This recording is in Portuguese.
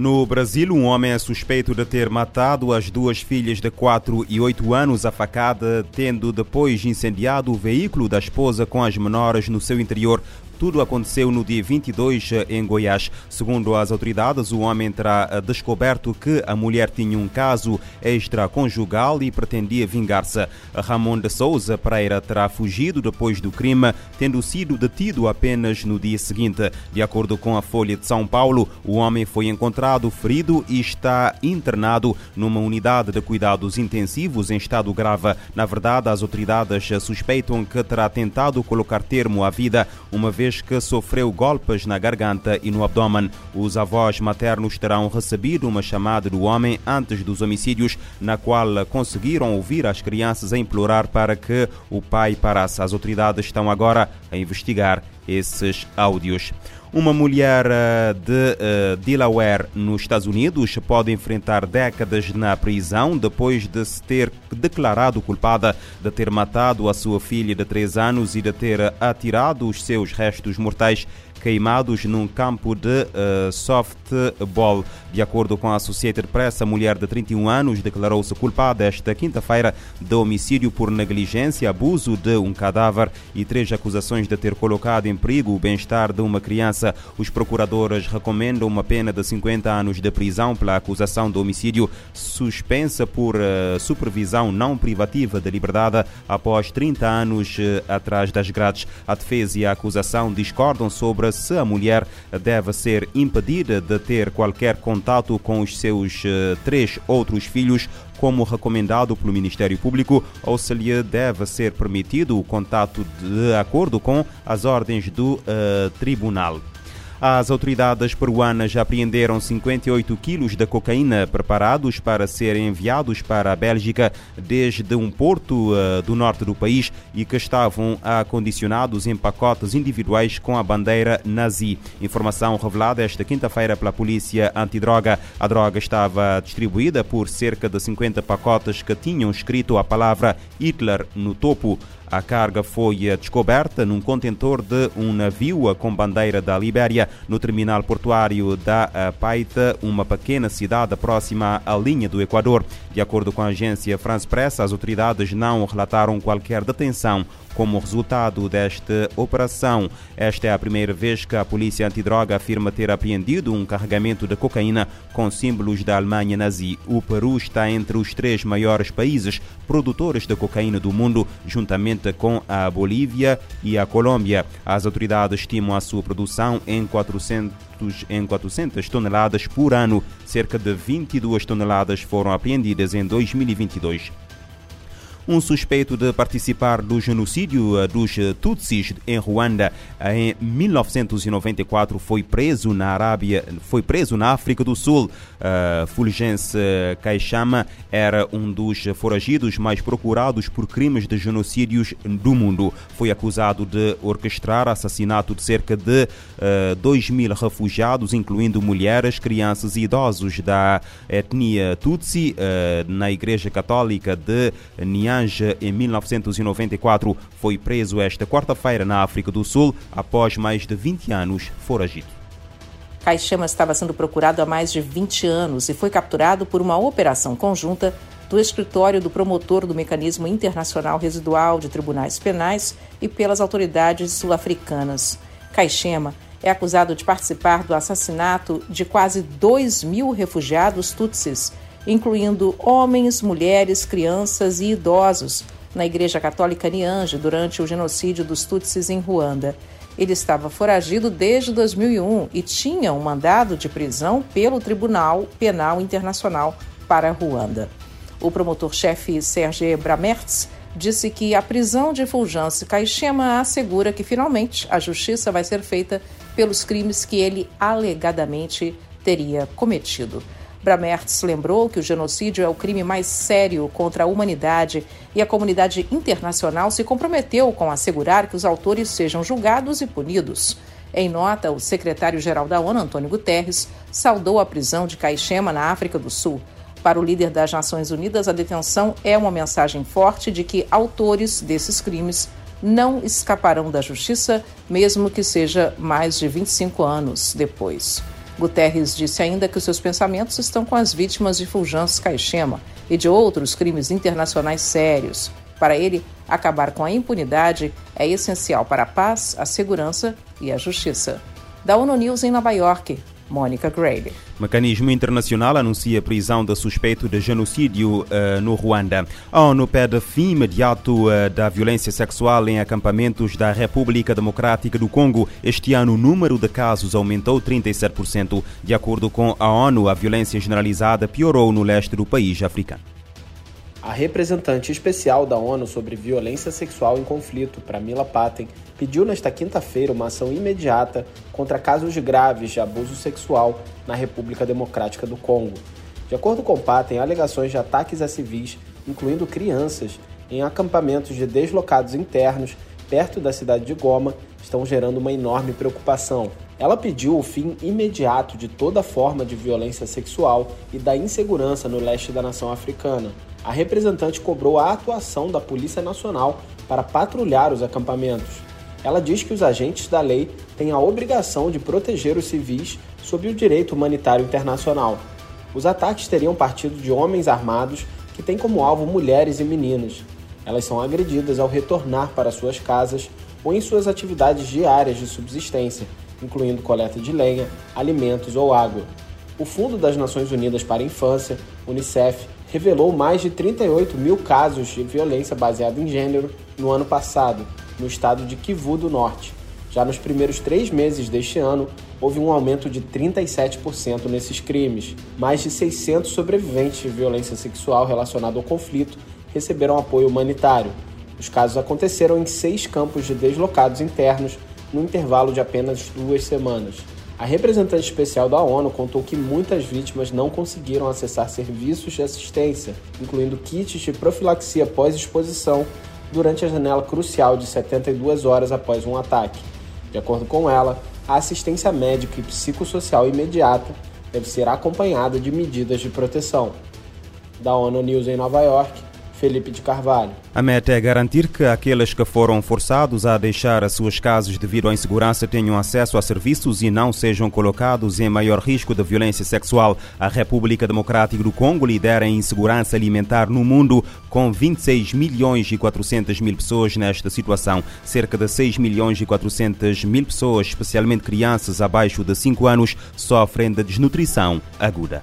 No Brasil, um homem é suspeito de ter matado as duas filhas de 4 e 8 anos a facada, tendo depois incendiado o veículo da esposa com as menores no seu interior. Tudo aconteceu no dia 22 em Goiás. Segundo as autoridades, o homem terá descoberto que a mulher tinha um caso extraconjugal e pretendia vingar-se. Ramon de Souza Pereira terá fugido depois do crime, tendo sido detido apenas no dia seguinte. De acordo com a Folha de São Paulo, o homem foi encontrado ferido e está internado numa unidade de cuidados intensivos em estado grave. Na verdade, as autoridades suspeitam que terá tentado colocar termo à vida, uma vez que sofreu golpes na garganta e no abdômen. Os avós maternos terão recebido uma chamada do homem antes dos homicídios, na qual conseguiram ouvir as crianças a implorar para que o pai parasse. As autoridades estão agora a investigar esses áudios. Uma mulher de Delaware, nos Estados Unidos, pode enfrentar décadas na prisão depois de se ter declarado culpada de ter matado a sua filha de 3 anos e de ter atirado os seus restos mortais queimados num campo de uh, softball. De acordo com a Associated Press, a mulher de 31 anos declarou-se culpada esta quinta-feira de homicídio por negligência, abuso de um cadáver e três acusações de ter colocado em perigo o bem-estar de uma criança. Os procuradores recomendam uma pena de 50 anos de prisão pela acusação de homicídio suspensa por uh, supervisão não privativa de liberdade após 30 anos uh, atrás das grades. A defesa e a acusação discordam sobre se a mulher deve ser impedida de ter qualquer contato com os seus uh, três outros filhos, como recomendado pelo Ministério Público, ou se lhe deve ser permitido o contato de acordo com as ordens do uh, tribunal. As autoridades peruanas apreenderam 58 quilos de cocaína preparados para serem enviados para a Bélgica desde um porto uh, do norte do país e que estavam acondicionados em pacotes individuais com a bandeira nazi. Informação revelada esta quinta-feira pela polícia antidroga. A droga estava distribuída por cerca de 50 pacotes que tinham escrito a palavra Hitler no topo. A carga foi descoberta num contentor de um navio com bandeira da Libéria no terminal portuário da Paita, uma pequena cidade próxima à linha do Equador. De acordo com a agência France Press, as autoridades não relataram qualquer detenção como resultado desta operação. Esta é a primeira vez que a polícia antidroga afirma ter apreendido um carregamento de cocaína com símbolos da Alemanha nazi. O Peru está entre os três maiores países produtores de cocaína do mundo, juntamente com a Bolívia e a Colômbia. As autoridades estimam a sua produção em 400 em 400 toneladas por ano. Cerca de 22 toneladas foram apreendidas em 2022 um suspeito de participar do genocídio dos Tutsis em Ruanda em 1994 foi preso na Arábia, foi preso na África do Sul. Uh, Fulgence Kaixama era um dos foragidos mais procurados por crimes de genocídios do mundo. Foi acusado de orquestrar assassinato de cerca de uh, 2 mil refugiados, incluindo mulheres, crianças e idosos da etnia Tutsi uh, na Igreja Católica de Niamey em 1994, foi preso esta quarta-feira na África do Sul após mais de 20 anos foragido. Caixama estava sendo procurado há mais de 20 anos e foi capturado por uma operação conjunta do escritório do promotor do Mecanismo Internacional Residual de Tribunais Penais e pelas autoridades sul-africanas. Caixema é acusado de participar do assassinato de quase 2 mil refugiados tutsis incluindo homens, mulheres, crianças e idosos, na Igreja Católica Niange durante o genocídio dos Tutsis em Ruanda. Ele estava foragido desde 2001 e tinha um mandado de prisão pelo Tribunal Penal Internacional para Ruanda. O promotor-chefe Serge Bramertz disse que a prisão de Fulgence Caixema assegura que finalmente a justiça vai ser feita pelos crimes que ele alegadamente teria cometido. Bramertz lembrou que o genocídio é o crime mais sério contra a humanidade e a comunidade internacional se comprometeu com assegurar que os autores sejam julgados e punidos. Em nota, o secretário-geral da ONU, Antônio Guterres, saudou a prisão de Caixema na África do Sul. Para o líder das Nações Unidas, a detenção é uma mensagem forte de que autores desses crimes não escaparão da justiça, mesmo que seja mais de 25 anos depois. Guterres disse ainda que os seus pensamentos estão com as vítimas de Fulgence Caixema e de outros crimes internacionais sérios. Para ele, acabar com a impunidade é essencial para a paz, a segurança e a justiça. Da ONU News em Nova York, Mônica Gray. Mecanismo internacional anuncia prisão de suspeito de genocídio uh, no Ruanda. A ONU pede fim imediato uh, da violência sexual em acampamentos da República Democrática do Congo. Este ano, o número de casos aumentou 37%. De acordo com a ONU, a violência generalizada piorou no leste do país africano. A representante especial da ONU sobre violência sexual em conflito, Pramila Patten, pediu nesta quinta-feira uma ação imediata contra casos graves de abuso sexual na República Democrática do Congo. De acordo com Patten, alegações de ataques a civis, incluindo crianças, em acampamentos de deslocados internos perto da cidade de Goma, estão gerando uma enorme preocupação. Ela pediu o fim imediato de toda forma de violência sexual e da insegurança no leste da nação africana a representante cobrou a atuação da Polícia Nacional para patrulhar os acampamentos. Ela diz que os agentes da lei têm a obrigação de proteger os civis sob o direito humanitário internacional. Os ataques teriam partido de homens armados que têm como alvo mulheres e meninas. Elas são agredidas ao retornar para suas casas ou em suas atividades diárias de subsistência, incluindo coleta de lenha, alimentos ou água. O Fundo das Nações Unidas para a Infância, UNICEF, revelou mais de 38 mil casos de violência baseada em gênero no ano passado, no estado de Kivu do Norte. Já nos primeiros três meses deste ano, houve um aumento de 37% nesses crimes. Mais de 600 sobreviventes de violência sexual relacionada ao conflito receberam apoio humanitário. Os casos aconteceram em seis campos de deslocados internos, no intervalo de apenas duas semanas. A representante especial da ONU contou que muitas vítimas não conseguiram acessar serviços de assistência, incluindo kits de profilaxia pós-exposição, durante a janela crucial de 72 horas após um ataque. De acordo com ela, a assistência médica e psicossocial imediata deve ser acompanhada de medidas de proteção. Da ONU News em Nova York, Felipe de Carvalho. A meta é garantir que aqueles que foram forçados a deixar as suas casas devido à insegurança tenham acesso a serviços e não sejam colocados em maior risco de violência sexual. A República Democrática do Congo lidera a insegurança alimentar no mundo, com 26 milhões e 400 mil pessoas nesta situação. Cerca de 6 milhões e 400 mil pessoas, especialmente crianças abaixo de 5 anos, sofrem de desnutrição aguda.